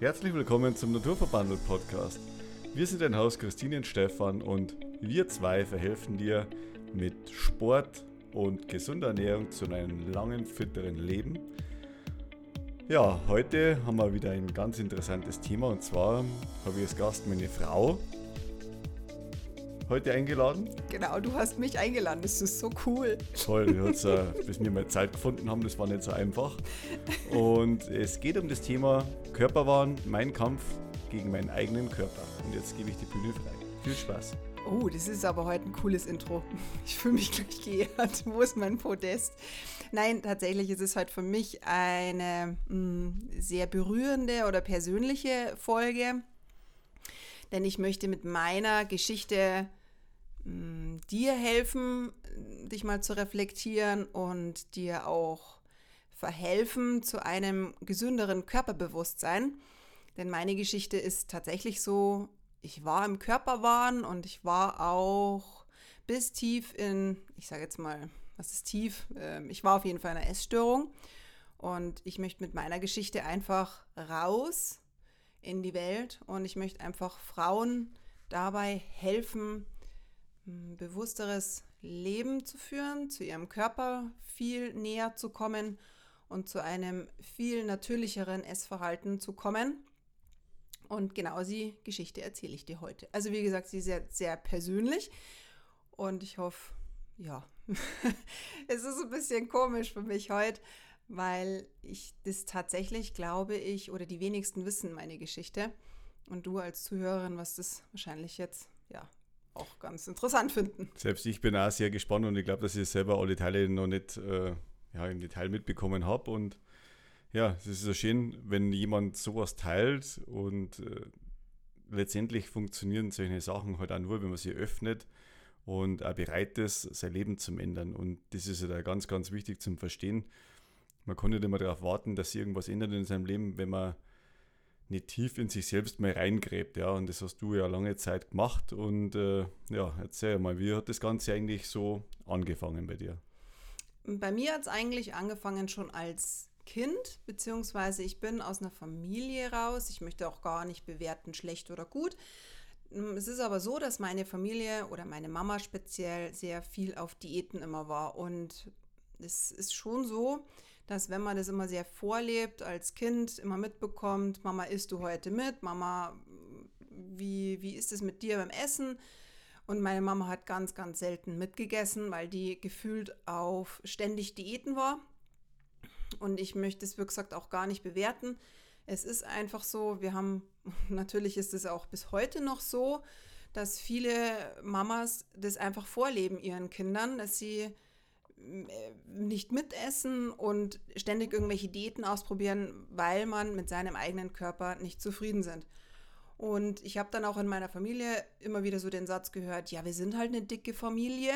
Herzlich willkommen zum Naturverbandelt Podcast. Wir sind dein Haus Christine und Stefan und wir zwei verhelfen dir mit Sport und gesunder Ernährung zu einem langen, fitteren Leben. Ja, heute haben wir wieder ein ganz interessantes Thema und zwar habe ich als Gast meine Frau heute eingeladen. Genau, du hast mich eingeladen, das ist so cool. Toll, äh, bis wir mal Zeit gefunden haben, das war nicht so einfach. Und es geht um das Thema Körperwahn, mein Kampf gegen meinen eigenen Körper. Und jetzt gebe ich die Bühne frei. Viel Spaß. Oh, das ist aber heute ein cooles Intro. Ich fühle mich gleich geehrt. Wo ist mein Podest? Nein, tatsächlich ist es heute für mich eine mh, hm, sehr berührende oder persönliche Folge. Denn ich möchte mit meiner Geschichte Mm, dir helfen, dich mal zu reflektieren und dir auch verhelfen zu einem gesünderen Körperbewusstsein. Denn meine Geschichte ist tatsächlich so, ich war im Körperwahn und ich war auch bis tief in, ich sage jetzt mal, was ist tief? Ähm, ich war auf jeden Fall in einer Essstörung und ich möchte mit meiner Geschichte einfach raus in die Welt und ich möchte einfach Frauen dabei helfen, bewussteres Leben zu führen, zu ihrem Körper viel näher zu kommen und zu einem viel natürlicheren Essverhalten zu kommen. Und genau die Geschichte erzähle ich dir heute. Also wie gesagt, sie ist sehr, sehr persönlich und ich hoffe, ja, es ist ein bisschen komisch für mich heute, weil ich das tatsächlich, glaube ich, oder die wenigsten wissen meine Geschichte. Und du als Zuhörerin wirst das wahrscheinlich jetzt, ja, auch ganz interessant finden. Selbst ich bin auch sehr gespannt und ich glaube, dass ich selber alle Teile noch nicht äh, ja, im Detail mitbekommen habe. Und ja, es ist so schön, wenn jemand sowas teilt und äh, letztendlich funktionieren solche Sachen halt auch nur, wenn man sie öffnet und auch bereit ist, sein Leben zu ändern. Und das ist ja halt ganz, ganz wichtig zum Verstehen. Man kann nicht immer darauf warten, dass sich irgendwas ändert in seinem Leben, wenn man nicht tief in sich selbst mal reingräbt. Ja, und das hast du ja lange Zeit gemacht. Und äh, ja, erzähl mal, wie hat das Ganze eigentlich so angefangen bei dir? Bei mir hat es eigentlich angefangen schon als Kind, beziehungsweise ich bin aus einer Familie raus. Ich möchte auch gar nicht bewerten, schlecht oder gut. Es ist aber so, dass meine Familie oder meine Mama speziell sehr viel auf Diäten immer war. Und es ist schon so, dass wenn man das immer sehr vorlebt als Kind, immer mitbekommt, Mama, isst du heute mit? Mama, wie, wie ist es mit dir beim Essen? Und meine Mama hat ganz, ganz selten mitgegessen, weil die gefühlt auf ständig Diäten war. Und ich möchte es, wie gesagt, auch gar nicht bewerten. Es ist einfach so, wir haben, natürlich ist es auch bis heute noch so, dass viele Mamas das einfach vorleben ihren Kindern, dass sie nicht mitessen und ständig irgendwelche Diäten ausprobieren, weil man mit seinem eigenen Körper nicht zufrieden sind. Und ich habe dann auch in meiner Familie immer wieder so den Satz gehört, ja, wir sind halt eine dicke Familie.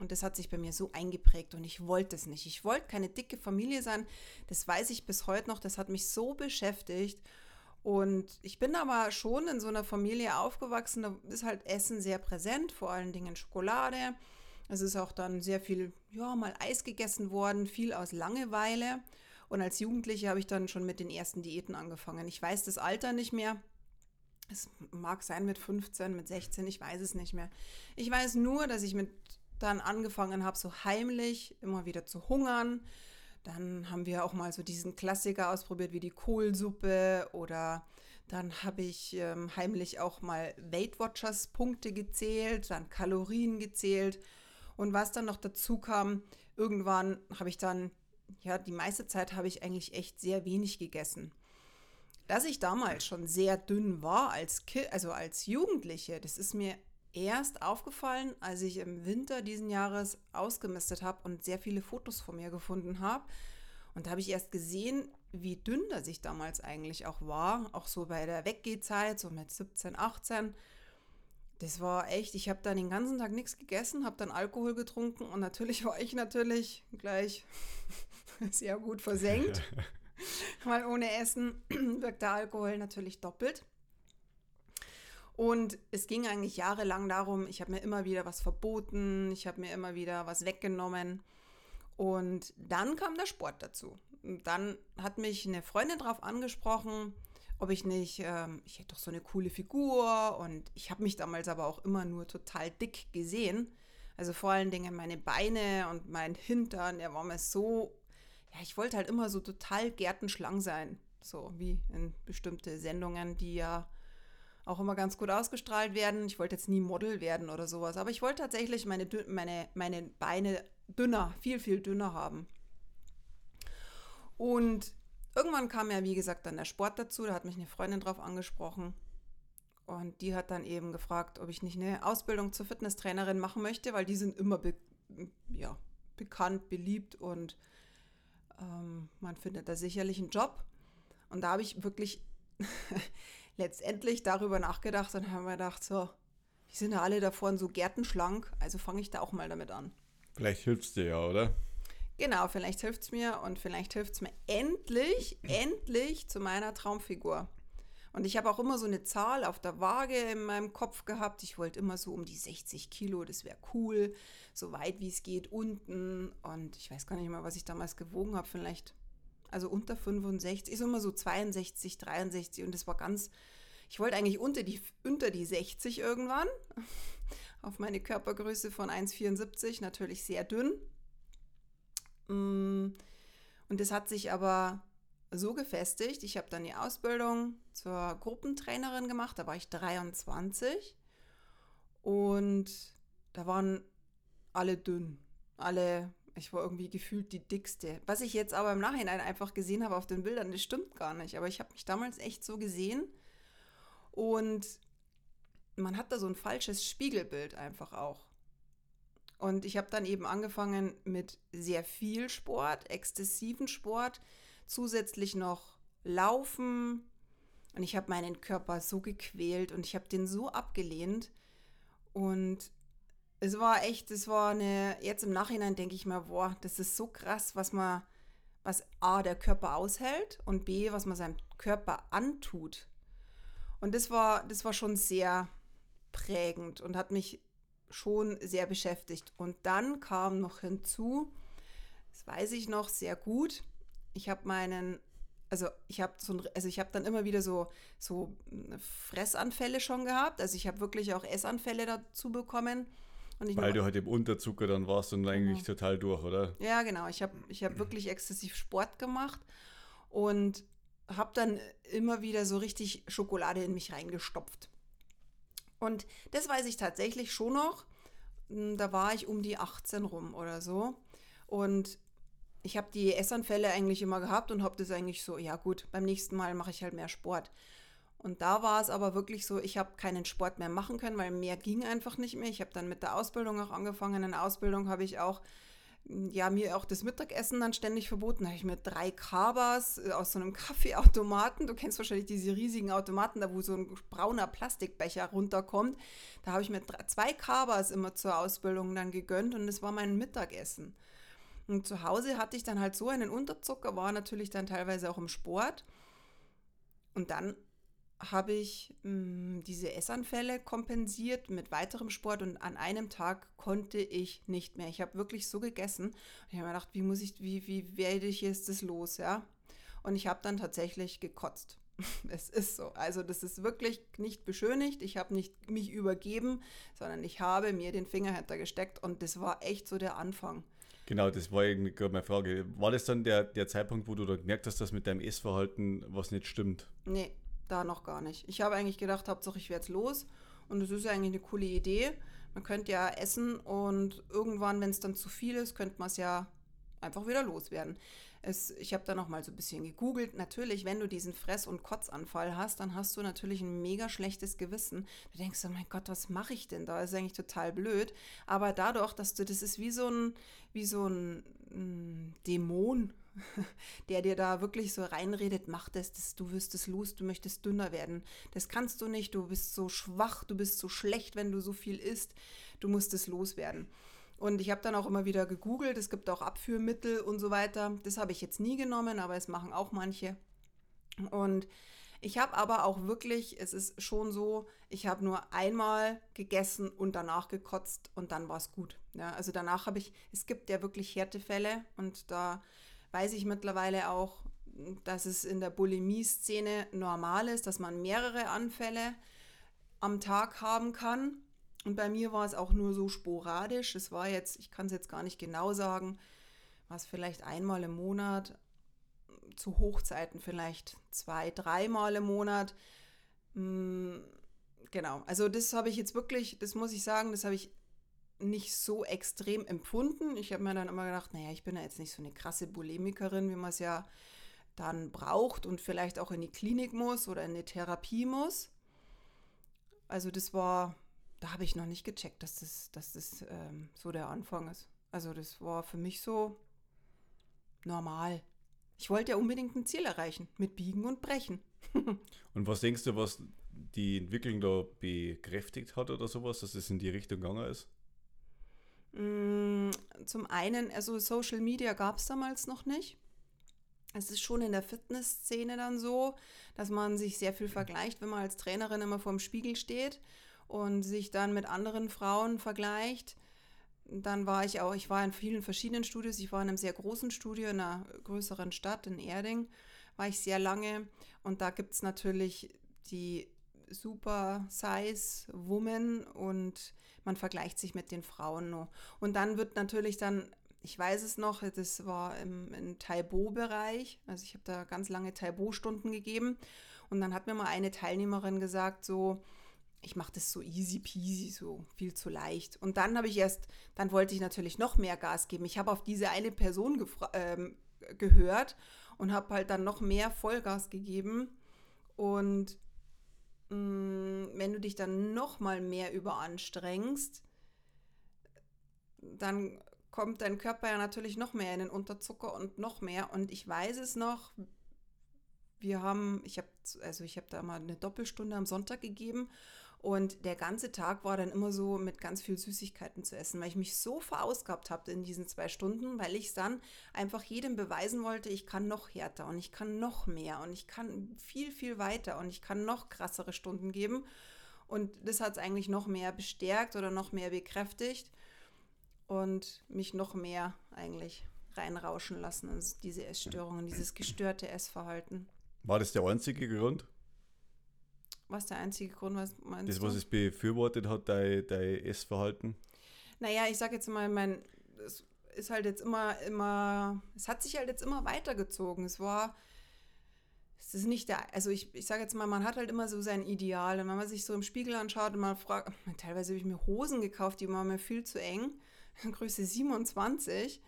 Und das hat sich bei mir so eingeprägt und ich wollte es nicht. Ich wollte keine dicke Familie sein. Das weiß ich bis heute noch. Das hat mich so beschäftigt. Und ich bin aber schon in so einer Familie aufgewachsen. Da ist halt Essen sehr präsent, vor allen Dingen Schokolade. Es ist auch dann sehr viel, ja, mal Eis gegessen worden, viel aus Langeweile. Und als Jugendliche habe ich dann schon mit den ersten Diäten angefangen. Ich weiß das Alter nicht mehr. Es mag sein mit 15, mit 16, ich weiß es nicht mehr. Ich weiß nur, dass ich mit dann angefangen habe, so heimlich immer wieder zu hungern. Dann haben wir auch mal so diesen Klassiker ausprobiert wie die Kohlsuppe oder dann habe ich ähm, heimlich auch mal Weight Watchers Punkte gezählt, dann Kalorien gezählt und was dann noch dazu kam, irgendwann habe ich dann, ja, die meiste Zeit habe ich eigentlich echt sehr wenig gegessen. Dass ich damals schon sehr dünn war als kind, also als Jugendliche, das ist mir erst aufgefallen, als ich im Winter diesen Jahres ausgemistet habe und sehr viele Fotos von mir gefunden habe. Und da habe ich erst gesehen, wie dünn das ich damals eigentlich auch war, auch so bei der Weggehzeit, so mit 17, 18. Das war echt, ich habe dann den ganzen Tag nichts gegessen, habe dann Alkohol getrunken und natürlich war ich natürlich gleich sehr gut versenkt, weil ohne Essen wirkt der Alkohol natürlich doppelt. Und es ging eigentlich jahrelang darum, ich habe mir immer wieder was verboten, ich habe mir immer wieder was weggenommen. Und dann kam der Sport dazu. Und dann hat mich eine Freundin darauf angesprochen, ob ich nicht, ähm, ich hätte doch so eine coole Figur und ich habe mich damals aber auch immer nur total dick gesehen. Also vor allen Dingen meine Beine und mein Hintern, der war mir so, ja, ich wollte halt immer so total gärtenschlang sein. So wie in bestimmte Sendungen, die ja auch immer ganz gut ausgestrahlt werden. Ich wollte jetzt nie Model werden oder sowas, aber ich wollte tatsächlich meine, meine, meine Beine dünner, viel, viel dünner haben. Und irgendwann kam ja, wie gesagt, dann der Sport dazu. Da hat mich eine Freundin drauf angesprochen. Und die hat dann eben gefragt, ob ich nicht eine Ausbildung zur Fitnesstrainerin machen möchte, weil die sind immer be ja, bekannt, beliebt und ähm, man findet da sicherlich einen Job. Und da habe ich wirklich letztendlich darüber nachgedacht und habe mir gedacht, so, die sind ja alle davon so gärtenschlank, also fange ich da auch mal damit an. Vielleicht hilft es dir ja, oder? Genau, vielleicht hilft es mir und vielleicht hilft es mir endlich, endlich zu meiner Traumfigur. Und ich habe auch immer so eine Zahl auf der Waage in meinem Kopf gehabt. Ich wollte immer so um die 60 Kilo, das wäre cool, so weit wie es geht unten. Und ich weiß gar nicht mehr, was ich damals gewogen habe, vielleicht, also unter 65, ist immer so 62, 63 und das war ganz, ich wollte eigentlich unter die, unter die 60 irgendwann, auf meine Körpergröße von 1,74, natürlich sehr dünn. Mm, und das hat sich aber so gefestigt. Ich habe dann die Ausbildung zur Gruppentrainerin gemacht, da war ich 23 und da waren alle dünn, alle, ich war irgendwie gefühlt die dickste. Was ich jetzt aber im Nachhinein einfach gesehen habe auf den Bildern, das stimmt gar nicht, aber ich habe mich damals echt so gesehen und man hat da so ein falsches Spiegelbild einfach auch. Und ich habe dann eben angefangen mit sehr viel Sport, exzessiven Sport, zusätzlich noch Laufen. Und ich habe meinen Körper so gequält und ich habe den so abgelehnt. Und es war echt, es war eine, jetzt im Nachhinein denke ich mir, boah, das ist so krass, was man, was A, der Körper aushält und B, was man seinem Körper antut. Und das war, das war schon sehr prägend und hat mich schon sehr beschäftigt. Und dann kam noch hinzu, das weiß ich noch sehr gut, ich habe meinen, also ich habe so, also ich habe dann immer wieder so, so Fressanfälle schon gehabt. Also ich habe wirklich auch Essanfälle dazu bekommen. Weil du halt im Unterzucker dann warst und eigentlich genau. total durch, oder? Ja, genau. Ich habe ich hab wirklich exzessiv Sport gemacht und habe dann immer wieder so richtig Schokolade in mich reingestopft. Und das weiß ich tatsächlich schon noch. Hm, da war ich um die 18 rum oder so. Und ich habe die Essanfälle eigentlich immer gehabt und habe das eigentlich so, ja gut, beim nächsten Mal mache ich halt mehr Sport. Und da war es aber wirklich so, ich habe keinen Sport mehr machen können, weil mehr ging einfach nicht mehr. Ich habe dann mit der Ausbildung auch angefangen. In der Ausbildung habe ich auch ja, mir auch das Mittagessen dann ständig verboten. Da habe ich mir drei Kabas äh, aus so einem Kaffeeautomaten, du kennst wahrscheinlich diese riesigen Automaten, da wo so ein brauner Plastikbecher runterkommt, da habe ich mir zwei Kabas immer zur Ausbildung dann gegönnt und das war mein Mittagessen. Und zu Hause hatte ich dann halt so einen Unterzucker, war natürlich dann teilweise auch im Sport. Und dann habe ich mh, hm, diese Essanfälle kompensiert mit weiterem Sport und an einem Tag konnte ich nicht mehr. Ich habe wirklich so gegessen und ich habe mir gedacht, wie muss ich, wie, wie werde ich jetzt das los, ja? Und ich habe dann tatsächlich gekotzt. Es ist so. Also das ist wirklich nicht beschönigt. Ich habe nicht mich übergeben, sondern ich habe mir den Finger hintergesteckt und das war echt so der Anfang. Genau, das war gerade meine Frage. War das dann der, der Zeitpunkt, wo du da gemerkt hast, dass mit deinem Essverhalten was nicht stimmt? Nee, da noch gar nicht. Ich habe eigentlich gedacht, Hauptsache ich werde jetzt los. Und das ist ja eigentlich eine coole Idee. Man könnte ja essen und irgendwann, wenn es dann zu viel ist, könnte man es ja einfach wieder loswerden. Es, ich habe da noch mal so ein bisschen gegoogelt. Natürlich, wenn du diesen Fress- und Kotzanfall hast, dann hast du natürlich ein mega schlechtes Gewissen. Du denkst, oh mein Gott, was mache ich denn da? Das ist eigentlich total blöd. Aber dadurch, dass du, das ist wie so ein, wie so ein, ein Dämon, der dir da wirklich so reinredet, mach das, das, du wirst es los, du möchtest dünner werden. Das kannst du nicht, du bist so schwach, du bist so schlecht, wenn du so viel isst, du musst es loswerden. Und ich habe dann auch immer wieder gegoogelt, es gibt auch Abführmittel und so weiter. Das habe ich jetzt nie genommen, aber es machen auch manche. Und ich habe aber auch wirklich, es ist schon so, ich habe nur einmal gegessen und danach gekotzt und dann war es gut. Ja, also danach habe ich, es gibt ja wirklich Härtefälle und da weiß ich mittlerweile auch, dass es in der Bulimie-Szene normal ist, dass man mehrere Anfälle am Tag haben kann. Und bei mir war es auch nur so sporadisch. Es war jetzt, ich kann es jetzt gar nicht genau sagen, war es vielleicht einmal im Monat, zu Hochzeiten vielleicht zwei, dreimal im Monat. Mm, genau, also das habe ich jetzt wirklich, das muss ich sagen, das habe ich nicht so extrem empfunden. Ich habe mir dann immer gedacht, naja, ich bin ja jetzt nicht so eine krasse Bulimikerin, wie man es ja dann braucht und vielleicht auch in die Klinik muss oder in die Therapie muss. Also das war, da habe ich noch nicht gecheckt, dass das, dass das ähm, so der Anfang ist. Also das war für mich so normal. Ich wollte ja unbedingt ein Ziel erreichen, mit Biegen und Brechen. und was denkst du, was die Entwicklung da bekräftigt hat oder sowas, dass es in die Richtung gegangen ist? Mm, zum einen, also Social Media gab es damals noch nicht. Es ist schon in der Fitnessszene dann so, dass man sich sehr viel vergleicht, wenn man als Trainerin immer vorm Spiegel steht und sich dann mit anderen Frauen vergleicht. Dann war ich auch, ich war in vielen verschiedenen Studios. Ich war in einem sehr großen Studio in einer größeren Stadt, in Erding, war ich sehr lange. Und da gibt es natürlich die Super Size Woman und man vergleicht sich mit den Frauen nur. Und dann wird natürlich dann, ich weiß es noch, das war im, im Taibo-Bereich, also ich habe da ganz lange Taibo-Stunden gegeben und dann hat mir mal eine Teilnehmerin gesagt, so, ich mache das so easy peasy, so viel zu leicht. Und dann habe ich erst, dann wollte ich natürlich noch mehr Gas geben. Ich habe auf diese eine Person ähm, gehört und habe halt dann noch mehr Vollgas gegeben. Und wenn du dich dann noch mal mehr überanstrengst, dann kommt dein Körper ja natürlich noch mehr in den Unterzucker und noch mehr. Und ich weiß es noch, wir haben, ich habe, also ich habe da mal eine Doppelstunde am Sonntag gegeben und der ganze Tag war dann immer so mit ganz viel Süßigkeiten zu essen, weil ich mich so verausgabt habe in diesen zwei Stunden, weil ich dann einfach jedem beweisen wollte, ich kann noch härter und ich kann noch mehr und ich kann viel, viel weiter und ich kann noch krassere Stunden geben. Und das hat es eigentlich noch mehr bestärkt oder noch mehr bekräftigt und mich noch mehr eigentlich reinrauschen lassen in diese Essstörungen, dieses gestörte Essverhalten. War das der einzige Grund? Was der einzige Grund, was meinst das, du? Das, was es befürwortet hat, dein, dein Essverhalten? Naja, ich sage jetzt mal, mein, es ist halt jetzt immer, immer, es hat sich halt jetzt immer weitergezogen. Es war, es ist nicht der, also ich, ich sage jetzt mal, man hat halt immer so sein Ideal. Und wenn man sich so im Spiegel anschaut und man fragt, teilweise habe ich mir Hosen gekauft, die waren mir viel zu eng, Größe 27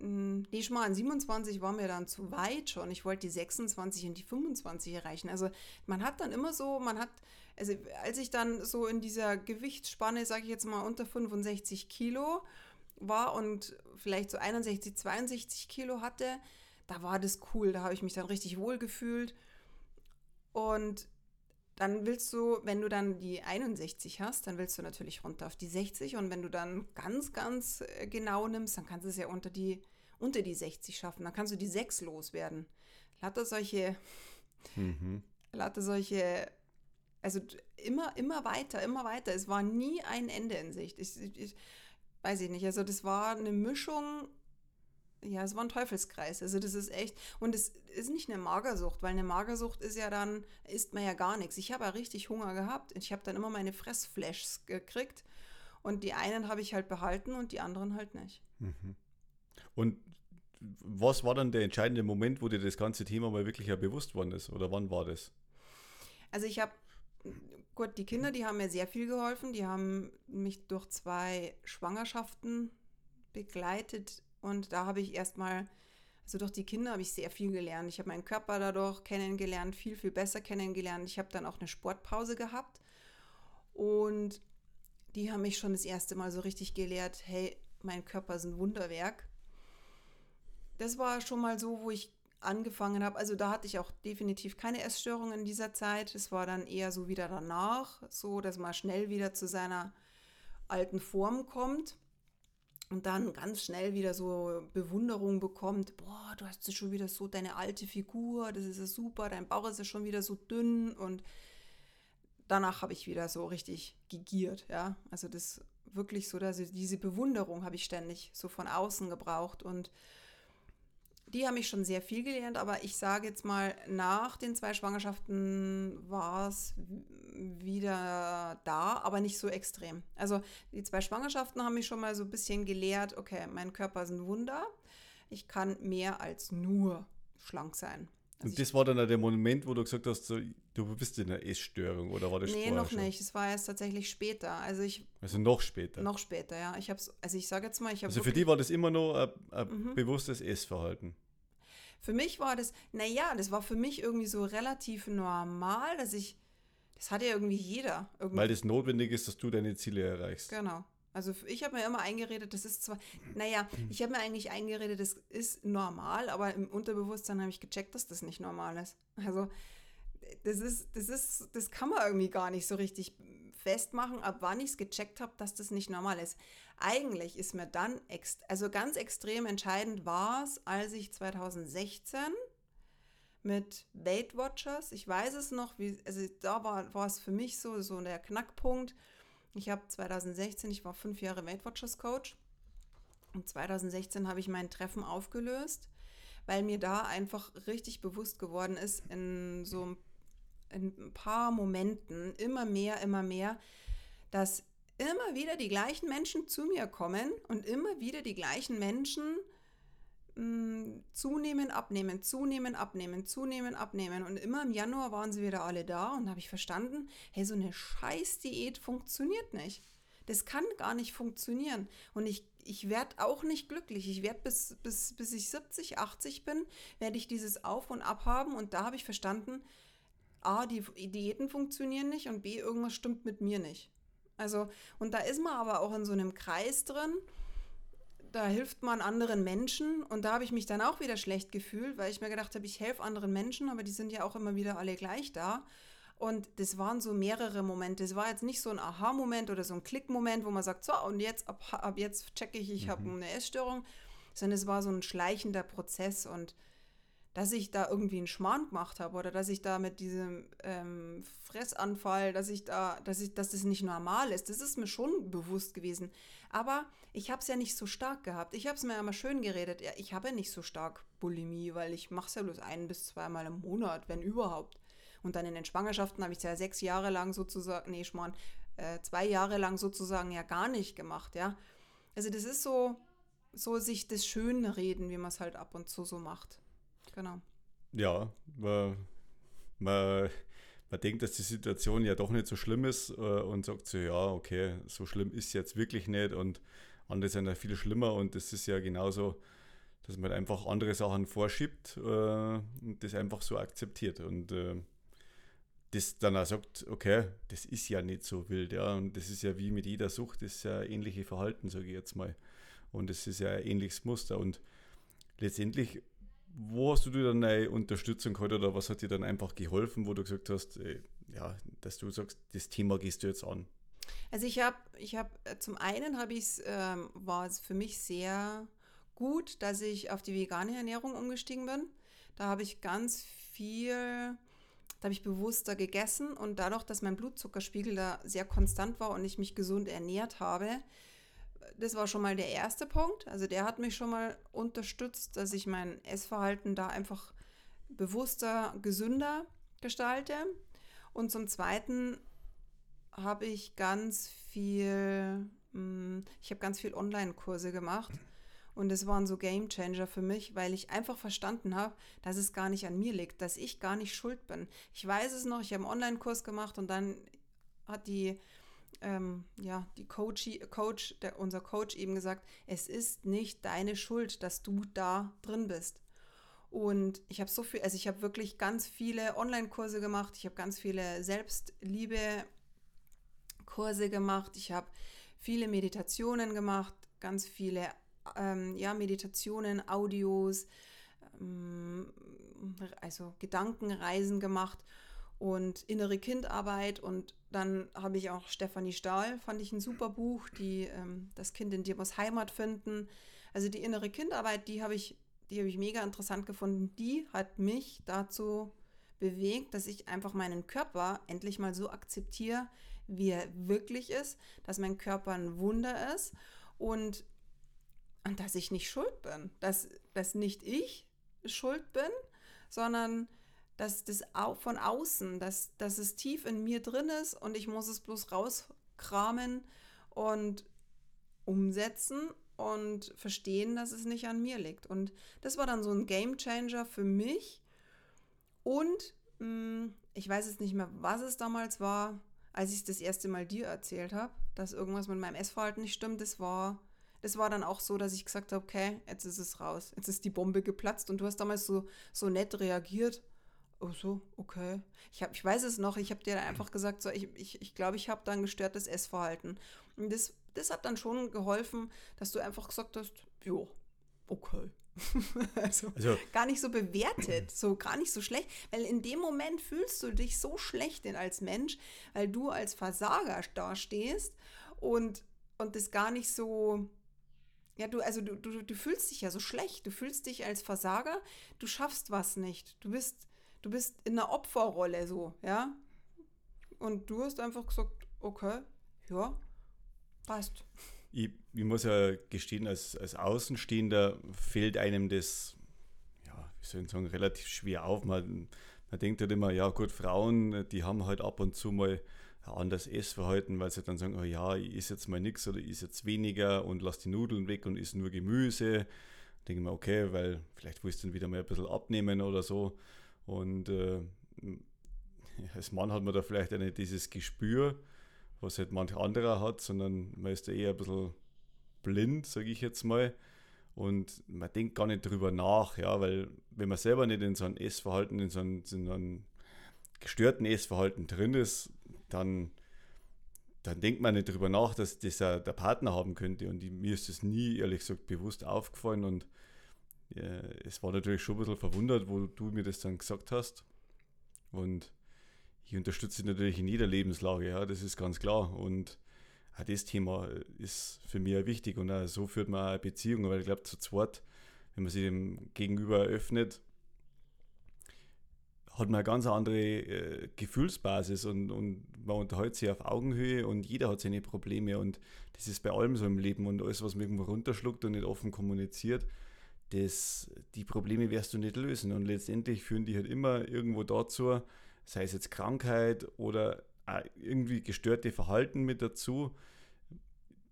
mal an 27 war mir dann zu weit schon. Ich wollte die 26 und die 25 erreichen. Also man hat dann immer so, man hat, also als ich dann so in dieser Gewichtsspanne, sage ich jetzt mal, unter 65 Kilo war und vielleicht so 61, 62 Kilo hatte, da war das cool. Da habe ich mich dann richtig wohl gefühlt. Und dann willst du, wenn du dann die 61 hast, dann willst du natürlich runter auf die 60 und wenn du dann ganz, ganz äh, genau nimmst, dann kannst du es ja unter die, unter die 60 schaffen. Dann kannst du die 6 loswerden. Lauter solche, mhm. lauter solche, also immer, immer weiter, immer weiter. Es war nie ein Ende in Sicht. Ich, ich, ich weiß ich nicht, also das war eine Mischung ja, es war ein Teufelskreis. Also das ist echt, und es ist nicht eine Magersucht, weil eine Magersucht ist ja dann, isst man ja gar nichts. Ich habe ja richtig Hunger gehabt. Ich habe dann immer meine Fressflashs gekriegt und die einen habe ich halt behalten und die anderen halt nicht. Mhm. Und was war dann der entscheidende Moment, wo dir das ganze Thema mal wirklich ja bewusst worden ist? Oder wann war das? Also ich habe, gut, die Kinder, die haben mir sehr viel geholfen. Die haben mich durch zwei Schwangerschaften begleitet und da habe ich erstmal, also durch die Kinder habe ich sehr viel gelernt. Ich habe meinen Körper dadurch kennengelernt, viel, viel besser kennengelernt. Ich habe dann auch eine Sportpause gehabt. Und die haben mich schon das erste Mal so richtig gelehrt, hey, mein Körper ist ein Wunderwerk. Das war schon mal so, wo ich angefangen habe. Also da hatte ich auch definitiv keine Essstörungen in dieser Zeit. Es war dann eher so wieder danach, so dass man schnell wieder zu seiner alten Form kommt und dann ganz schnell wieder so Bewunderung bekommt, boah, du hast schon wieder so deine alte Figur, das ist ja super, dein Bauch ist ja schon wieder so dünn und danach habe ich wieder so richtig gegiert, ja, also das wirklich so, dass diese Bewunderung habe ich ständig so von außen gebraucht und die haben mich schon sehr viel gelernt, aber ich sage jetzt mal, nach den zwei Schwangerschaften war es wieder da, aber nicht so extrem. Also die zwei Schwangerschaften haben mich schon mal so ein bisschen gelehrt, okay, mein Körper ist ein Wunder. Ich kann mehr als nur schlank sein. Also und das war dann der Moment, wo du gesagt hast, so, du bist in einer Essstörung oder war das Nee, noch schon? nicht. Es war erst tatsächlich später. Also ich Also noch später. Noch später, ja. Ich hab's, also ich sage jetzt mal, ich habe Also für die war das immer noch ein, ein mhm. bewusstes Essverhalten. Für mich war das, naja, das war für mich irgendwie so relativ normal, dass ich, das hat ja irgendwie jeder. Irgendwie. Weil das notwendig ist, dass du deine Ziele erreichst. Genau. Also ich habe mir immer eingeredet, das ist zwar, naja, ich habe mir eigentlich eingeredet, das ist normal, aber im Unterbewusstsein habe ich gecheckt, dass das nicht normal ist. Also das ist, das ist, das kann man irgendwie gar nicht so richtig festmachen, ab wann ich es gecheckt habe, dass das nicht normal ist. Eigentlich ist mir dann, also ganz extrem entscheidend war es, als ich 2016 mit Weight Watchers, ich weiß es noch, wie, also da war, war es für mich so, so der Knackpunkt, ich habe 2016, ich war fünf Jahre Weight Watchers Coach. Und 2016 habe ich mein Treffen aufgelöst, weil mir da einfach richtig bewusst geworden ist, in so in ein paar Momenten immer mehr, immer mehr, dass immer wieder die gleichen Menschen zu mir kommen und immer wieder die gleichen Menschen mh, zunehmen, abnehmen, zunehmen, abnehmen, zunehmen, abnehmen. Und immer im Januar waren sie wieder alle da und habe ich verstanden, hey, so eine Scheiß-Diät funktioniert nicht. Das kann gar nicht funktionieren. Und ich, ich werde auch nicht glücklich. Ich werde bis, bis, bis ich 70, 80 bin, werde ich dieses Auf und Ab haben. Und da habe ich verstanden, A, die Diäten funktionieren nicht und B, irgendwas stimmt mit mir nicht. Also, und da ist man aber auch in so einem Kreis drin, da hilft man anderen Menschen und da habe ich mich dann auch wieder schlecht gefühlt, weil ich mir gedacht habe, ich helfe anderen Menschen, aber die sind ja auch immer wieder alle gleich da. Und das waren so mehrere Momente. Es war jetzt nicht so ein Aha-Moment oder so ein Klick-Moment, wo man sagt, so, und jetzt, ab, ab jetzt checke ich, ich mhm. habe eine Essstörung, sondern es war so ein schleichender Prozess und dass ich da irgendwie einen Schmarrn gemacht habe oder dass ich da mit diesem ähm, Fressanfall, dass ich da, dass ich, dass das nicht normal ist, das ist mir schon bewusst gewesen. Aber ich habe es ja nicht so stark gehabt. Ich habe es mir immer schön geredet. Ja, ich habe ja nicht so stark Bulimie, weil ich mache es ja bloß ein bis zweimal im Monat, wenn überhaupt. Und dann in den Schwangerschaften habe ich es ja sechs Jahre lang sozusagen, nee, Schmarrn, äh, zwei Jahre lang sozusagen ja gar nicht gemacht, ja. Also das ist so, so sich das Schöne reden, wie man es halt ab und zu so macht. Genau. Ja, man, man, man denkt, dass die Situation ja doch nicht so schlimm ist äh, und sagt so, ja, okay, so schlimm ist jetzt wirklich nicht und andere sind ja viel schlimmer und das ist ja genauso, dass man einfach andere Sachen vorschiebt äh, und das einfach so akzeptiert und äh, das dann auch sagt, okay, das ist ja nicht so wild, ja, und das ist ja wie mit jeder Sucht, das ist ja ähnliche Verhalten, sage ich jetzt mal. Und das ist ja ein ähnliches Muster und letztendlich wo hast du dir dann eine Unterstützung geholt oder was hat dir dann einfach geholfen, wo du gesagt hast, ey, ja, dass du sagst, das Thema gehst du jetzt an? Also ich habe, ich habe, äh, zum einen habe ich ähm, war es für mich sehr gut, dass ich auf die vegane Ernährung umgestiegen bin. Da habe ich ganz viel, da habe ich bewusster gegessen und dadurch, dass mein Blutzuckerspiegel da sehr konstant war und ich mich gesund ernährt habe, das war schon mal der erste Punkt. Also der hat mich schon mal unterstützt, dass ich mein Essverhalten da einfach bewusster, gesünder gestalte. Und zum Zweiten habe ich ganz viel, hm, ich habe ganz viel Online-Kurse gemacht. Und es waren so Game Changer für mich, weil ich einfach verstanden habe, dass es gar nicht an mir liegt, dass ich gar nicht schuld bin. Ich weiß es noch, ich habe einen Online-Kurs gemacht und dann hat die ähm, ja, die Coach, Coach der, unser Coach eben gesagt, es ist nicht deine Schuld, dass du da drin bist. Und ich habe so viel, also ich habe wirklich ganz viele Online-Kurse gemacht, ich habe ganz viele Selbstliebe-Kurse gemacht, ich habe viele Meditationen gemacht, ganz viele ähm, ja, Meditationen, Audios, ähm, also Gedankenreisen gemacht und innere Kindarbeit und dann habe ich auch Stefanie Stahl, fand ich ein super Buch, die ähm, das Kind in dir muss Heimat finden. Also die innere Kindarbeit, die habe ich, die habe ich mega interessant gefunden. Die hat mich dazu bewegt, dass ich einfach meinen Körper endlich mal so akzeptiere, wie er wirklich ist, dass mein Körper ein Wunder ist und, und dass ich nicht schuld bin, dass, dass nicht ich schuld bin, sondern dass das von außen, dass, dass es tief in mir drin ist und ich muss es bloß rauskramen und umsetzen und verstehen, dass es nicht an mir liegt. Und das war dann so ein Game Changer für mich. Und mh, hm, ich weiß jetzt nicht mehr, was es damals war, als ich es das erste Mal dir erzählt habe, dass irgendwas mit meinem Essverhalten nicht stimmt. Das war, das war dann auch so, dass ich gesagt habe, okay, jetzt ist es raus. Jetzt ist die Bombe geplatzt. Und du hast damals so, so nett reagiert. Oh so, okay. Ich, hab, ich weiß es noch, ich habe dir einfach gesagt, so, ich glaube, ich, ich, glaub, ich habe da ein gestörtes Essverhalten. Und das, das hat dann schon geholfen, dass du einfach gesagt hast, jo, okay. also, also, gar nicht so bewertet, so gar nicht so schlecht, weil in dem Moment fühlst du dich so schlecht als Mensch, weil du als Versager dastehst und, und das gar nicht so, ja, du, also du, du, du fühlst dich ja so schlecht, du fühlst dich als Versager, du schaffst was nicht, du bist, du bist in einer Opferrolle so, ja, und du hast einfach gesagt, okay, ja, passt. Ich, ich, muss ja gestehen, als, als Außenstehender fällt einem das, ja, wie soll ich sagen, relativ schwer auf. Man, man denkt halt immer, ja gut, Frauen, die haben halt ab und zu mal ein anderes Essverhalten, weil sie dann sagen, oh ja, ich esse jetzt mal nichts oder ich esse jetzt weniger und lass die Nudeln weg und esse nur Gemüse. Denke mir, okay, weil vielleicht willst du dann wieder mal ein bisschen abnehmen oder so. Und äh, als Mann hat man da vielleicht nicht dieses Gespür, was halt manch anderer hat, sondern man ist da eher ein bisschen blind, sage ich jetzt mal. Und man denkt gar nicht drüber nach, ja, weil wenn man selber nicht in so einem Essverhalten, in so einem, gestörten Essverhalten drin ist, dann, dann denkt man nicht drüber nach, dass das der Partner haben könnte. Und mir ist das nie, ehrlich gesagt, bewusst aufgefallen. Und es war natürlich schon ein bisschen verwundert, wo du mir das dann gesagt hast. Und ich unterstütze natürlich in jeder Lebenslage, ja, das ist ganz klar. Und auch das Thema ist für mich wichtig und auch so führt man auch eine Beziehung, weil ich glaube, zu zweit, wenn man sich dem Gegenüber eröffnet, hat man eine ganz andere äh, Gefühlsbasis und, und man unterhält sich auf Augenhöhe und jeder hat seine Probleme und das ist bei allem so im Leben und alles, was man irgendwo runterschluckt und nicht offen kommuniziert, das, die Probleme wirst du nicht lösen und letztendlich führen die halt immer irgendwo dazu, sei es jetzt Krankheit oder irgendwie gestörte Verhalten mit dazu.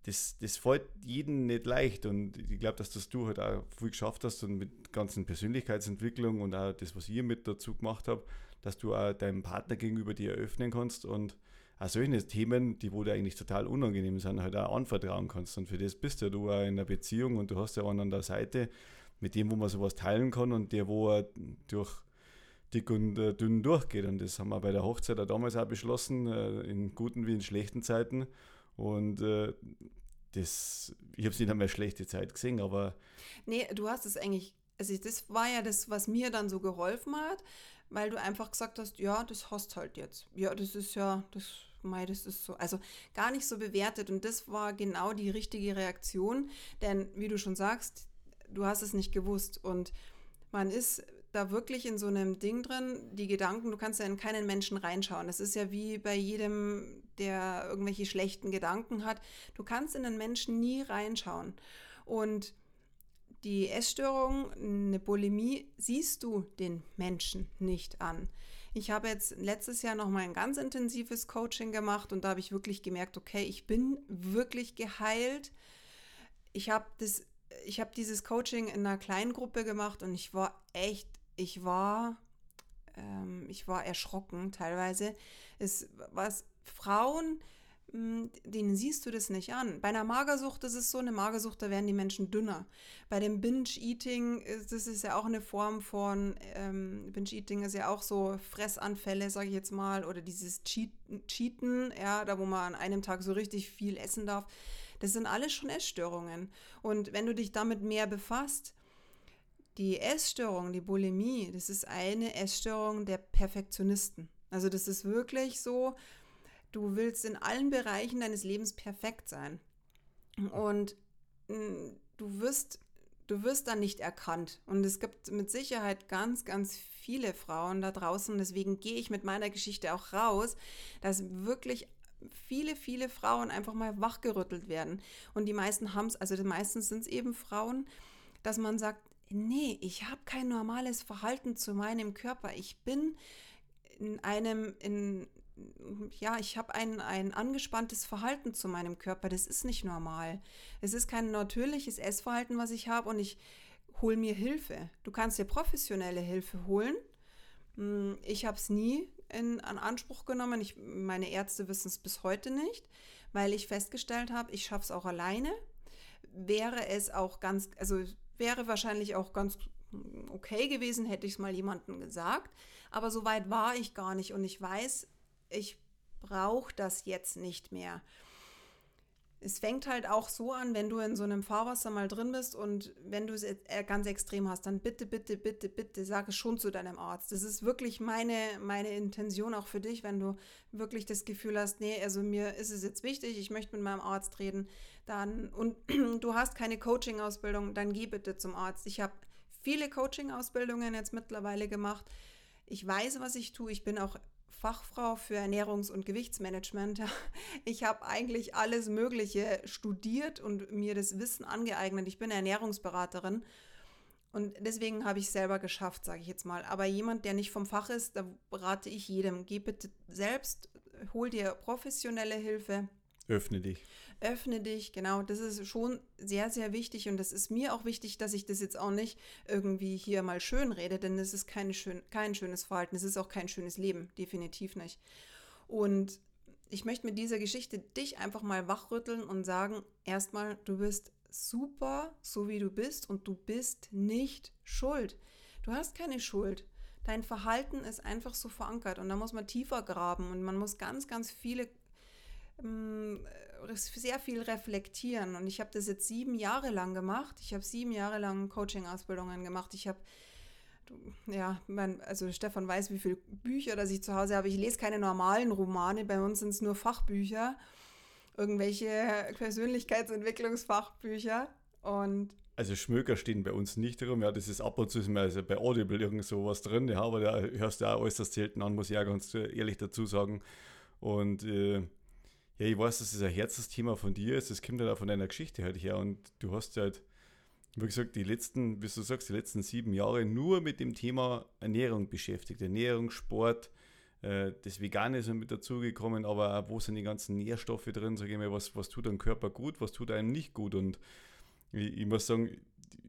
Das, das fällt jedem nicht leicht und ich glaube, dass das du halt auch viel geschafft hast und mit ganzen Persönlichkeitsentwicklung und auch das, was ihr mit dazu gemacht habt, dass du auch deinem Partner gegenüber dir eröffnen kannst und auch solche Themen, die wo dir eigentlich total unangenehm sind, halt auch anvertrauen kannst. Und für das bist ja du auch in einer Beziehung und du hast ja einen an der Seite, mit dem, wo man sowas teilen kann und der, wo er durch dick und äh, dünn durchgeht. Und das haben wir bei der Hochzeit auch damals auch beschlossen, äh, in guten wie in schlechten Zeiten. Und äh, das, ich habe es nicht einmal schlechte Zeit gesehen, aber. Nee, du hast es eigentlich, also das war ja das, was mir dann so geholfen hat, weil du einfach gesagt hast, ja, das hast halt jetzt. Ja, das ist ja, das, mei, das ist so. Also gar nicht so bewertet. Und das war genau die richtige Reaktion. Denn wie du schon sagst, du hast es nicht gewusst. Und man ist da wirklich in so einem Ding drin, die Gedanken, du kannst ja in keinen Menschen reinschauen. Das ist ja wie bei jedem, der irgendwelche schlechten Gedanken hat. Du kannst in einen Menschen nie reinschauen. Und die Essstörung, eine Bulimie, siehst du den Menschen nicht an. Ich habe jetzt letztes Jahr noch mal ein ganz intensives Coaching gemacht und da habe ich wirklich gemerkt, okay, ich bin wirklich geheilt. Ich habe das ich habe dieses Coaching in einer kleinen Gruppe gemacht und ich war echt ich war, ähm, ich war erschrocken teilweise. Es was Frauen, hm, denen siehst du das nicht an. Bei einer Magersucht ist es so, eine Magersucht, da werden die Menschen dünner. Bei dem Binge-Eating, das ist ja auch eine Form von, ähm, Binge-Eating ist ja auch so Fressanfälle, sage ich jetzt mal, oder dieses Cheaten, ja, da wo man an einem Tag so richtig viel essen darf. Das sind alles schon Essstörungen. Und wenn du dich damit mehr befasst, die Essstörung, die Bulimie, das ist eine Essstörung der Perfektionisten. Also das ist wirklich so, du willst in allen Bereichen deines Lebens perfekt sein. Und mm, du wirst, du wirst dann nicht erkannt. Und es gibt mit Sicherheit ganz, ganz viele Frauen da draußen. Deswegen gehe ich mit meiner Geschichte auch raus, dass wirklich viele, viele Frauen einfach mal wachgerüttelt werden. Und die meisten haben es, also meistens sind es eben Frauen, dass man sagt, nee, ich habe kein normales Verhalten zu meinem Körper. Ich bin in einem, in, ja, ich habe ein, ein angespanntes Verhalten zu meinem Körper. Das ist nicht normal. Es ist kein natürliches Essverhalten, was ich habe und ich hole mir Hilfe. Du kannst dir professionelle Hilfe holen. Hm, ich habe es nie in, an Anspruch genommen. Ich, meine Ärzte wissen es bis heute nicht, weil ich festgestellt habe, ich schaffe es auch alleine. Wäre es auch ganz, also wäre wahrscheinlich auch ganz okay gewesen, hätte ich es mal jemandem gesagt. Aber so weit war ich gar nicht und ich weiß, ich brauche das jetzt nicht mehr. Es fängt halt auch so an, wenn du in so einem Fahrwasser mal drin bist und wenn du es äh, ganz extrem hast, dann bitte, bitte, bitte, bitte sag es schon zu deinem Arzt. Das ist wirklich meine, meine Intention auch für dich, wenn du wirklich das Gefühl hast, nee, also mir ist es jetzt wichtig, ich möchte mit meinem Arzt reden, dann und du hast keine Coaching-Ausbildung, dann geh bitte zum Arzt. Ich habe viele Coaching-Ausbildungen jetzt mittlerweile gemacht. Ich weiß, was ich tue. Ich bin auch Fachfrau für Ernährungs- und Gewichtsmanagement. Ich habe eigentlich alles Mögliche studiert und mir das Wissen angeeignet. Ich bin Ernährungsberaterin und deswegen habe ich es selber geschafft, sage ich jetzt mal. Aber jemand, der nicht vom Fach ist, da rate ich jedem, geh bitte selbst, hol dir professionelle Hilfe. Öffne dich öffne dich, genau, das ist schon sehr, sehr wichtig und das ist mir auch wichtig, dass ich das jetzt auch nicht irgendwie hier mal schön rede, denn es ist keine schön, kein schönes Verhalten, es ist auch kein schönes Leben, definitiv nicht. Und ich möchte mit dieser Geschichte dich einfach mal wachrütteln und sagen, erstmal, du bist super, so wie du bist und du bist nicht schuld. Du hast keine Schuld. Dein Verhalten ist einfach so verankert und da muss man tiefer graben und man muss ganz, ganz viele sehr viel reflektieren. Und ich habe das jetzt sieben Jahre lang gemacht. Ich habe sieben Jahre lang Coaching-Ausbildungen gemacht. Ich habe, ja, mein, also Stefan weiß, wie viele Bücher, dass ich zu Hause habe. Ich lese keine normalen Romane. Bei uns sind es nur Fachbücher, irgendwelche Persönlichkeitsentwicklungsfachbücher. Und also Schmöker stehen bei uns nicht drin. Ja, das ist ab und zu ist also bei Audible irgend sowas drin. Ja, aber da hörst du auch äußerst selten an, muss ich ja ganz ehrlich dazu sagen. Und äh, ja, ich weiß, dass es ein Herzensthema von dir ist, das kommt halt auch von deiner Geschichte halt her und du hast halt, wie gesagt, die letzten, wie du sagst, die letzten sieben Jahre nur mit dem Thema Ernährung beschäftigt. Ernährung, Sport, äh, das Vegane ist mit dazugekommen, aber wo sind die ganzen Nährstoffe drin, sage ich mal, was, was tut deinem Körper gut, was tut einem nicht gut und ich, ich muss sagen,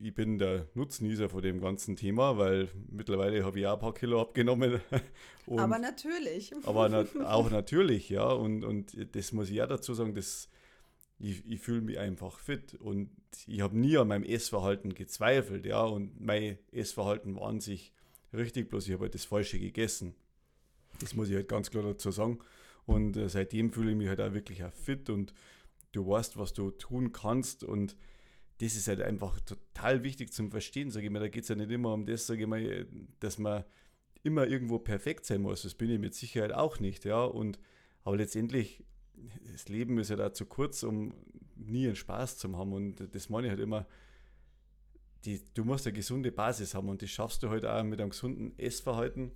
ich bin der Nutznießer von dem ganzen Thema, weil mittlerweile habe ich auch ein paar Kilo abgenommen. Und, aber natürlich. Aber na, auch natürlich, ja. Und, und das muss ich ja dazu sagen, das, ich, ich fühle mich einfach fit. Und ich habe nie an meinem Essverhalten gezweifelt, ja. Und mein Essverhalten war an sich richtig, bloß ich habe halt das Falsche gegessen. Das muss ich halt ganz klar dazu sagen. Und äh, seitdem fühle ich mich halt auch wirklich auch fit und du weißt, was du tun kannst und das ist halt einfach total wichtig zum Verstehen, sage ich mal. Da geht es ja nicht immer um das, sage ich mal, dass man immer irgendwo perfekt sein muss. Das bin ich mit Sicherheit auch nicht, ja. Und aber letztendlich, das Leben ist ja da zu kurz, um nie einen Spaß zu haben. Und das meine ich halt immer, die, du musst eine gesunde Basis haben und das schaffst du halt auch mit einem gesunden Essverhalten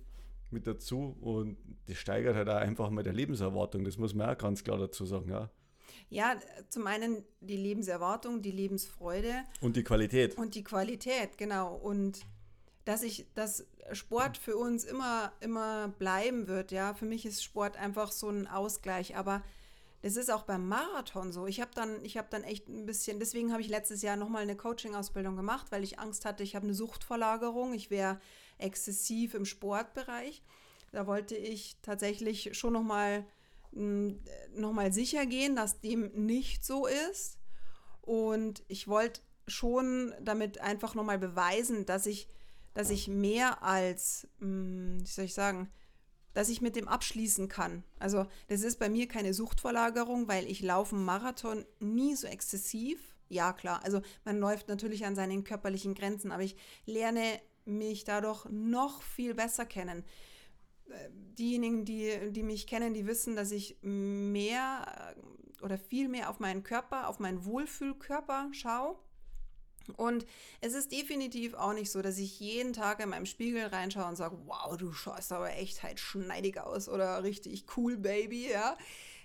mit dazu und das steigert halt auch einfach mal der Lebenserwartung. Das muss man auch ganz klar dazu sagen, ja. Ja, zum einen die Lebenserwartung, die Lebensfreude. Und die Qualität. Und die Qualität, genau. Und dass ich, dass Sport für uns immer, immer bleiben wird, ja. Für mich ist Sport einfach so ein Ausgleich, aber das ist auch beim Marathon so. Ich habe dann, ich habe dann echt ein bisschen, deswegen habe ich letztes Jahr nochmal eine Coaching-Ausbildung gemacht, weil ich Angst hatte, ich habe eine Suchtverlagerung, ich wäre exzessiv im Sportbereich. Da wollte ich tatsächlich schon nochmal nochmal sicher gehen, dass dem nicht so ist. Und ich wollte schon damit einfach nochmal beweisen, dass ich, dass ich mehr als, wie soll ich sagen, dass ich mit dem abschließen kann. Also das ist bei mir keine Suchtverlagerung, weil ich laufe einen Marathon nie so exzessiv. Ja, klar. Also man läuft natürlich an seinen körperlichen Grenzen, aber ich lerne mich dadurch noch viel besser kennen diejenigen, die, die mich kennen, die wissen, dass ich mehr äh, oder viel mehr auf meinen Körper, auf meinen Wohlfühlkörper schaue. Und es ist definitiv auch nicht so, dass ich jeden Tag in meinem Spiegel reinschaue und sage, wow, du schaust aber echt halt schneidig aus oder richtig cool, Baby, ja.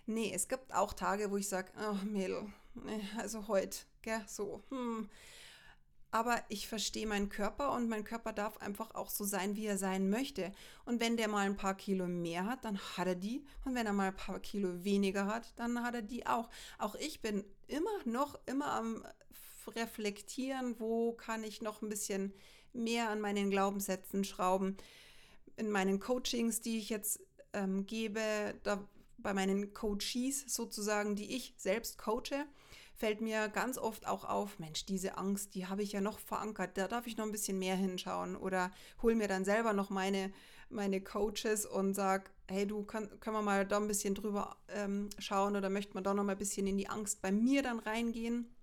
Nee, es gibt auch Tage, wo ich sage, oh Mädel, also heute, gell, so, hm. Aber ich verstehe meinen Körper und mein Körper darf einfach auch so sein, wie er sein möchte. Und wenn der mal ein paar Kilo mehr hat, dann hat er die. Und wenn er mal ein paar Kilo weniger hat, dann hat er die auch. Auch ich bin immer noch, immer am Reflektieren, wo kann ich noch ein bisschen mehr an meinen Glaubenssätzen schrauben. In meinen Coachings, die ich jetzt ähm, gebe, da, bei meinen Coaches sozusagen, die ich selbst coache, fällt mir ganz oft auch auf, Mensch, diese Angst, die habe ich ja noch verankert, da darf ich noch ein bisschen mehr hinschauen oder hol mir dann selber noch meine, meine Coaches und sag, hey, du kann, können wir mal da ein bisschen drüber ähm, schauen oder möchte man da noch mal ein bisschen in die Angst bei mir dann reingehen.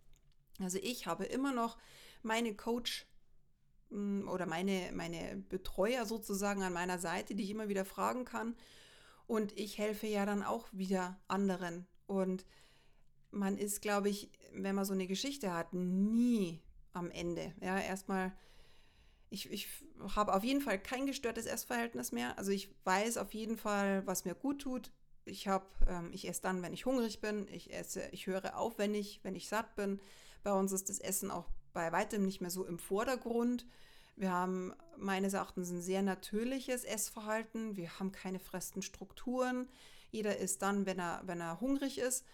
Also ich habe immer noch meine Coach hm, oder meine, meine Betreuer sozusagen an meiner Seite, die ich immer wieder fragen kann. Und ich helfe ja dann auch wieder anderen. Und man ist, glaube ich, wenn man so eine Geschichte hat, nie am Ende. Ja, erstmal, ich, ich habe auf jeden Fall kein gestörtes Essverhältnis mehr. Also ich weiß auf jeden Fall, was mir gut tut. Ich habe, ähm, ich esse dann, wenn ich hungrig bin. Ich esse, ich höre auf, wenn ich, wenn ich satt bin. Bei uns ist das Essen auch bei weitem nicht mehr so im Vordergrund. Wir haben meines Erachtens ein sehr natürliches Essverhalten. Wir haben keine festen Strukturen. Jeder isst dann, wenn er, wenn er hungrig ist.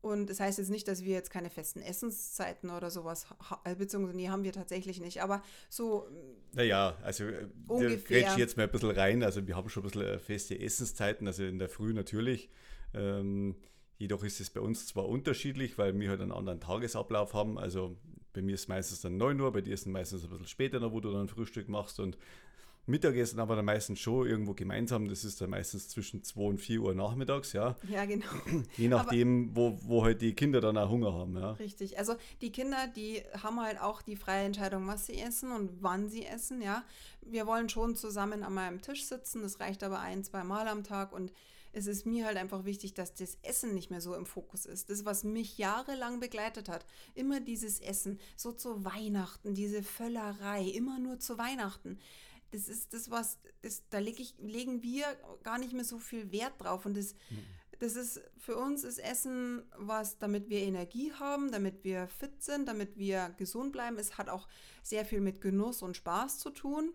Und das heißt jetzt nicht, dass wir jetzt keine festen Essenszeiten oder sowas, äh, beziehungsweise nee, haben wir tatsächlich nicht, aber so. Naja, also äh, ungefähr. jetzt mal ein bisschen rein. Also wir haben schon ein bisschen äh, feste Essenszeiten, also in der Früh natürlich. Ähm, jedoch ist es bei uns zwar unterschiedlich, weil wir halt einen anderen Tagesablauf haben. Also bei mir ist meistens dann 9 Uhr, bei dir ist es meistens ein bisschen später, wo du dann Frühstück machst und Mittagessen aber dann meistens schon irgendwo gemeinsam. Das ist dann meistens zwischen 2 und 4 Uhr nachmittags, ja. Ja, genau. Je nachdem, wo, wo halt die Kinder dann auch Hunger haben, ja. Richtig. Also die Kinder, die haben halt auch die freie Entscheidung, was sie essen und wann sie essen, ja. Wir wollen schon zusammen an meinem Tisch sitzen. Das reicht aber ein, zwei Mal am Tag und es ist mir halt einfach wichtig, dass das Essen nicht mehr so im Fokus ist. Das, was mich jahrelang begleitet hat, immer dieses Essen, so zu Weihnachten, diese Völlerei, immer nur zu Weihnachten das ist das, was, das, da leg ich, legen wir gar nicht mehr so viel Wert drauf. Und das, mhm. das ist für uns ist Essen was, damit wir Energie haben, damit wir fit sind, damit wir gesund bleiben. Es hat auch sehr viel mit Genuss und Spaß zu tun.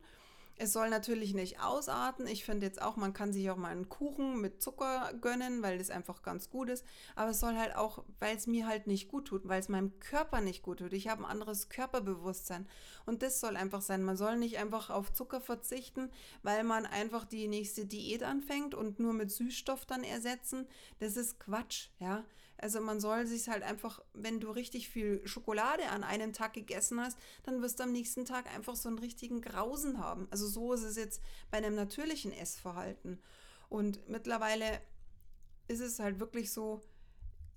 Es soll natürlich nicht ausarten. Ich finde jetzt auch, man kann sich auch mal einen Kuchen mit Zucker gönnen, weil das einfach ganz gut ist. Aber es soll halt auch, weil es mir halt nicht gut tut, weil es meinem Körper nicht gut tut. Ich habe ein anderes Körperbewusstsein. Und das soll einfach sein. Man soll nicht einfach auf Zucker verzichten, weil man einfach die nächste Diät anfängt und nur mit Süßstoff dann ersetzen. Das ist Quatsch, ja. Also man soll sich halt einfach, wenn du richtig viel Schokolade an einem Tag gegessen hast, dann wirst du am nächsten Tag einfach so einen richtigen Grausen haben. Also so ist es jetzt bei einem natürlichen Essverhalten. Und mittlerweile ist es halt wirklich so,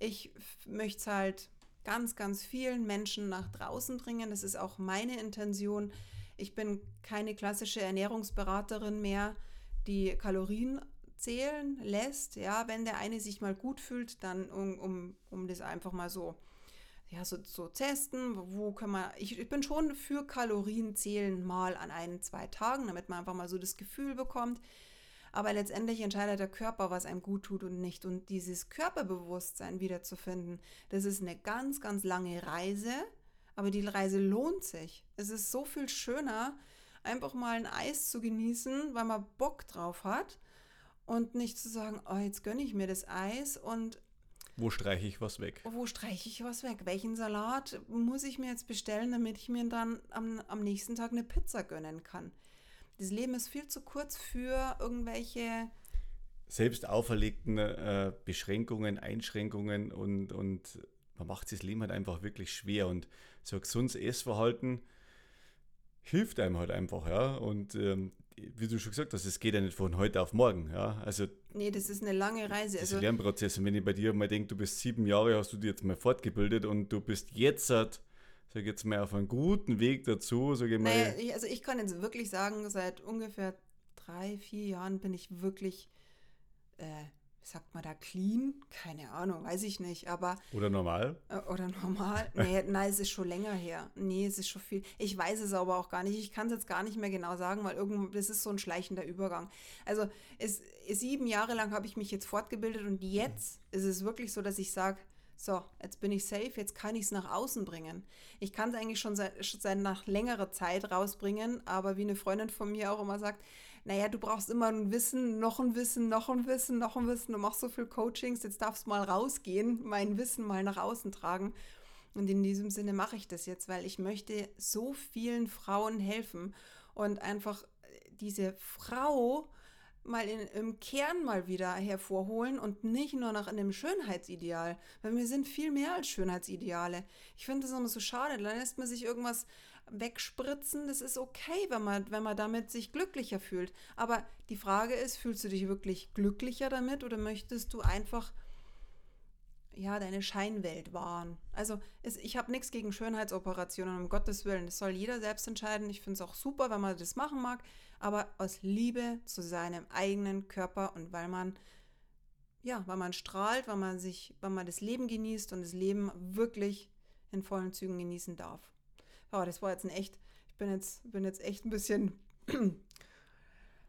ich möchte es halt ganz, ganz vielen Menschen nach draußen bringen. Das ist auch meine Intention. Ich bin keine klassische Ernährungsberaterin mehr, die Kalorien zählen lässt, ja, wenn der eine sich mal gut fühlt, dann um, um, um das einfach mal so, ja, so, so testen, wo kann man, ich, ich bin schon für Kalorien zählen mal an ein, zwei Tagen, damit man einfach mal so das Gefühl bekommt, aber letztendlich entscheidet der Körper, was einem gut tut und nicht. Und dieses Körperbewusstsein wiederzufinden, das ist eine ganz, ganz lange Reise, aber die Reise lohnt sich. Es ist so viel schöner, einfach mal ein Eis zu genießen, weil man Bock drauf hat und nicht zu sagen, oh, jetzt gönne ich mir das Eis und wo streiche ich was weg? Wo streiche ich was weg? Welchen Salat muss ich mir jetzt bestellen, damit ich mir dann am, am nächsten Tag eine Pizza gönnen kann? Das Leben ist viel zu kurz für irgendwelche selbst auferlegten äh, Beschränkungen, Einschränkungen und, und man macht das Leben halt einfach wirklich schwer und so ein gesundes Essverhalten hilft einem halt einfach, ja. Und ähm, wie du schon gesagt hast, es geht ja nicht von heute auf morgen. Ja? Also, nee, das ist eine lange Reise. Das ist also, ein Lernprozess. Und wenn ich bei dir mal denke, du bist sieben Jahre, hast du dich jetzt mal fortgebildet und du bist jetzt, sag ich jetzt mal, auf einem guten Weg dazu. Sag ich mal. Naja, also ich kann jetzt wirklich sagen, seit ungefähr drei, vier Jahren bin ich wirklich äh, sagt man da clean? Keine Ahnung, weiß ich nicht, aber. Oder normal? Äh, oder normal? Nee, nein, es ist schon länger her. Nee, es ist schon viel. Ich weiß es aber auch gar nicht. Ich kann es jetzt gar nicht mehr genau sagen, weil irgendwo, das ist so ein schleichender Übergang. Also, es, sieben Jahre lang habe ich mich jetzt fortgebildet und jetzt ist es wirklich so, dass ich sage, so, jetzt bin ich safe, jetzt kann ich es nach außen bringen. Ich kann es eigentlich schon seit, seit nach längerer Zeit rausbringen, aber wie eine Freundin von mir auch immer sagt, naja, du brauchst immer ein Wissen, noch ein Wissen, noch ein Wissen, noch ein Wissen, du machst so viel Coachings, jetzt darfst du mal rausgehen, mein Wissen mal nach außen tragen. Und in diesem Sinne mache ich das jetzt, weil ich möchte so vielen Frauen helfen und einfach diese Frau mal in, im Kern mal wieder hervorholen und nicht nur nach einem Schönheitsideal, weil wir sind viel mehr als Schönheitsideale. Ich finde das immer so schade, dann lässt man sich irgendwas wegspritzen, das ist okay, wenn man, wenn man damit sich glücklicher fühlt. Aber die Frage ist, fühlst du dich wirklich glücklicher damit oder möchtest du einfach ja, deine Scheinwelt wahren. Also es, ich habe nichts gegen Schönheitsoperationen, um Gottes Willen. Das soll jeder selbst entscheiden. Ich finde es auch super, wenn man das machen mag, aber aus Liebe zu seinem eigenen Körper und weil man, ja, weil man strahlt, weil man sich, weil man das Leben genießt und das Leben wirklich in vollen Zügen genießen darf. Aber das war jetzt ein echt, ich bin jetzt, bin jetzt echt ein bisschen,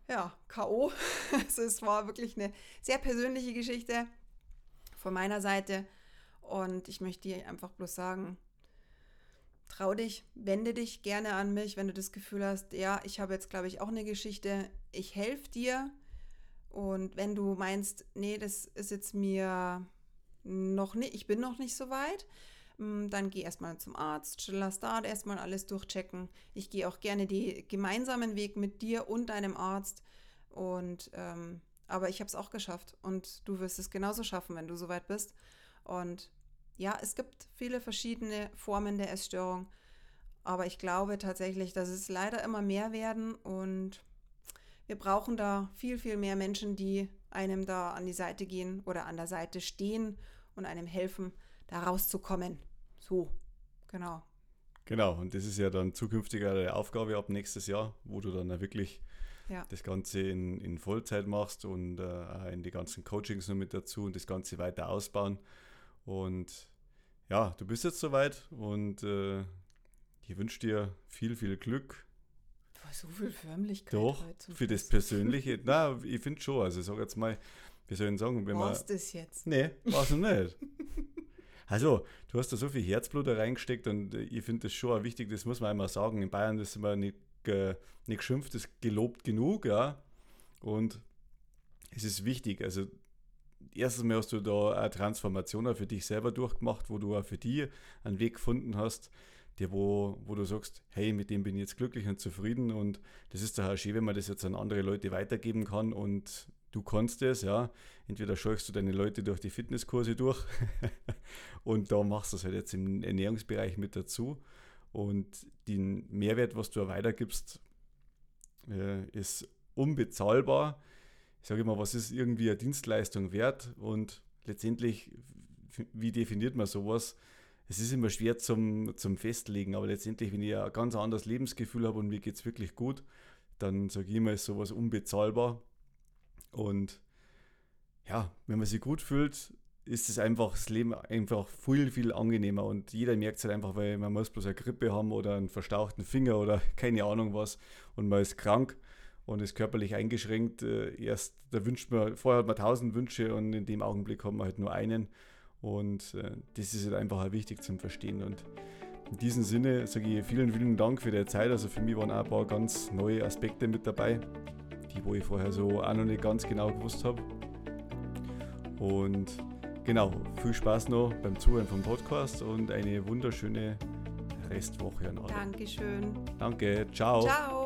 ja, K.O. Also es war wirklich eine sehr persönliche Geschichte von meiner Seite. Und ich möchte dir einfach bloß sagen, trau dich, wende dich gerne an mich, wenn du das Gefühl hast, ja, ich habe jetzt, glaube ich, auch eine Geschichte, ich helfe dir. Und wenn du meinst, nee, das ist jetzt mir noch nicht, ich bin noch nicht so weit, dann geh erstmal zum Arzt, lass da erstmal alles durchchecken. Ich gehe auch gerne den gemeinsamen Weg mit dir und deinem Arzt. Und ähm, aber ich habe es auch geschafft und du wirst es genauso schaffen, wenn du soweit bist. Und ja, es gibt viele verschiedene Formen der Essstörung, aber ich glaube tatsächlich, dass es leider immer mehr werden und wir brauchen da viel, viel mehr Menschen, die einem da an die Seite gehen oder an der Seite stehen und einem helfen, da rauszukommen. So, genau. Genau, und das ist ja dann zukünftig eine Aufgabe ab nächstes Jahr, wo du dann wirklich ja. das Ganze in, in Vollzeit machst und äh, in die ganzen Coachings noch mit dazu und das Ganze weiter ausbauen. Und ja, du bist jetzt soweit und äh, ich wünsche dir viel, viel Glück. Du hast so viel Förmlichkeit. Doch, für das Persönliche. Na, ich finde schon. Also, sage jetzt mal, wie soll ich sagen, wenn Warst man. das jetzt? Nee, war es noch nicht. Also, du hast da so viel Herzblut reingesteckt und ich finde das schon wichtig, das muss man einmal sagen. In Bayern ist man nicht äh, nicht geschimpft, ist gelobt genug, ja. Und es ist wichtig, also erstens mal hast du da eine Transformation auch für dich selber durchgemacht, wo du auch für dich einen Weg gefunden hast, der wo, wo du sagst, hey, mit dem bin ich jetzt glücklich und zufrieden und das ist doch auch schön, wenn man das jetzt an andere Leute weitergeben kann und du kannst es, ja. Entweder scheuchst du deine Leute durch die Fitnesskurse durch und da machst du es halt jetzt im Ernährungsbereich mit dazu und den Mehrwert, was du weitergibst, äh, ist unbezahlbar. Ich sage immer, was ist irgendwie eine Dienstleistung wert und letztendlich, wie definiert man sowas? Es ist immer schwer zum, zum Festlegen, aber letztendlich, wenn ich ein ganz anderes Lebensgefühl habe und mir geht es wirklich gut, dann sage ich immer, ist sowas unbezahlbar. Und ja, wenn man sich gut fühlt, ist es einfach das Leben einfach viel, viel angenehmer. Und jeder merkt es halt einfach, weil man muss bloß eine Grippe haben oder einen verstauchten Finger oder keine Ahnung was. Und man ist krank und ist körperlich eingeschränkt. Äh, erst, da wünscht man, vorher hat man tausend Wünsche und in dem Augenblick hat man halt nur einen. Und äh, das ist halt einfach wichtig zum Verstehen. Und in diesem Sinne sage ich vielen, vielen Dank für die Zeit. Also für mich waren auch ein paar ganz neue Aspekte mit dabei, die wo ich vorher so auch noch nicht ganz genau gewusst habe. Und Genau, viel Spaß noch beim Zuhören vom Podcast und eine wunderschöne Restwoche an alle. Dankeschön. Danke, ciao. Ciao.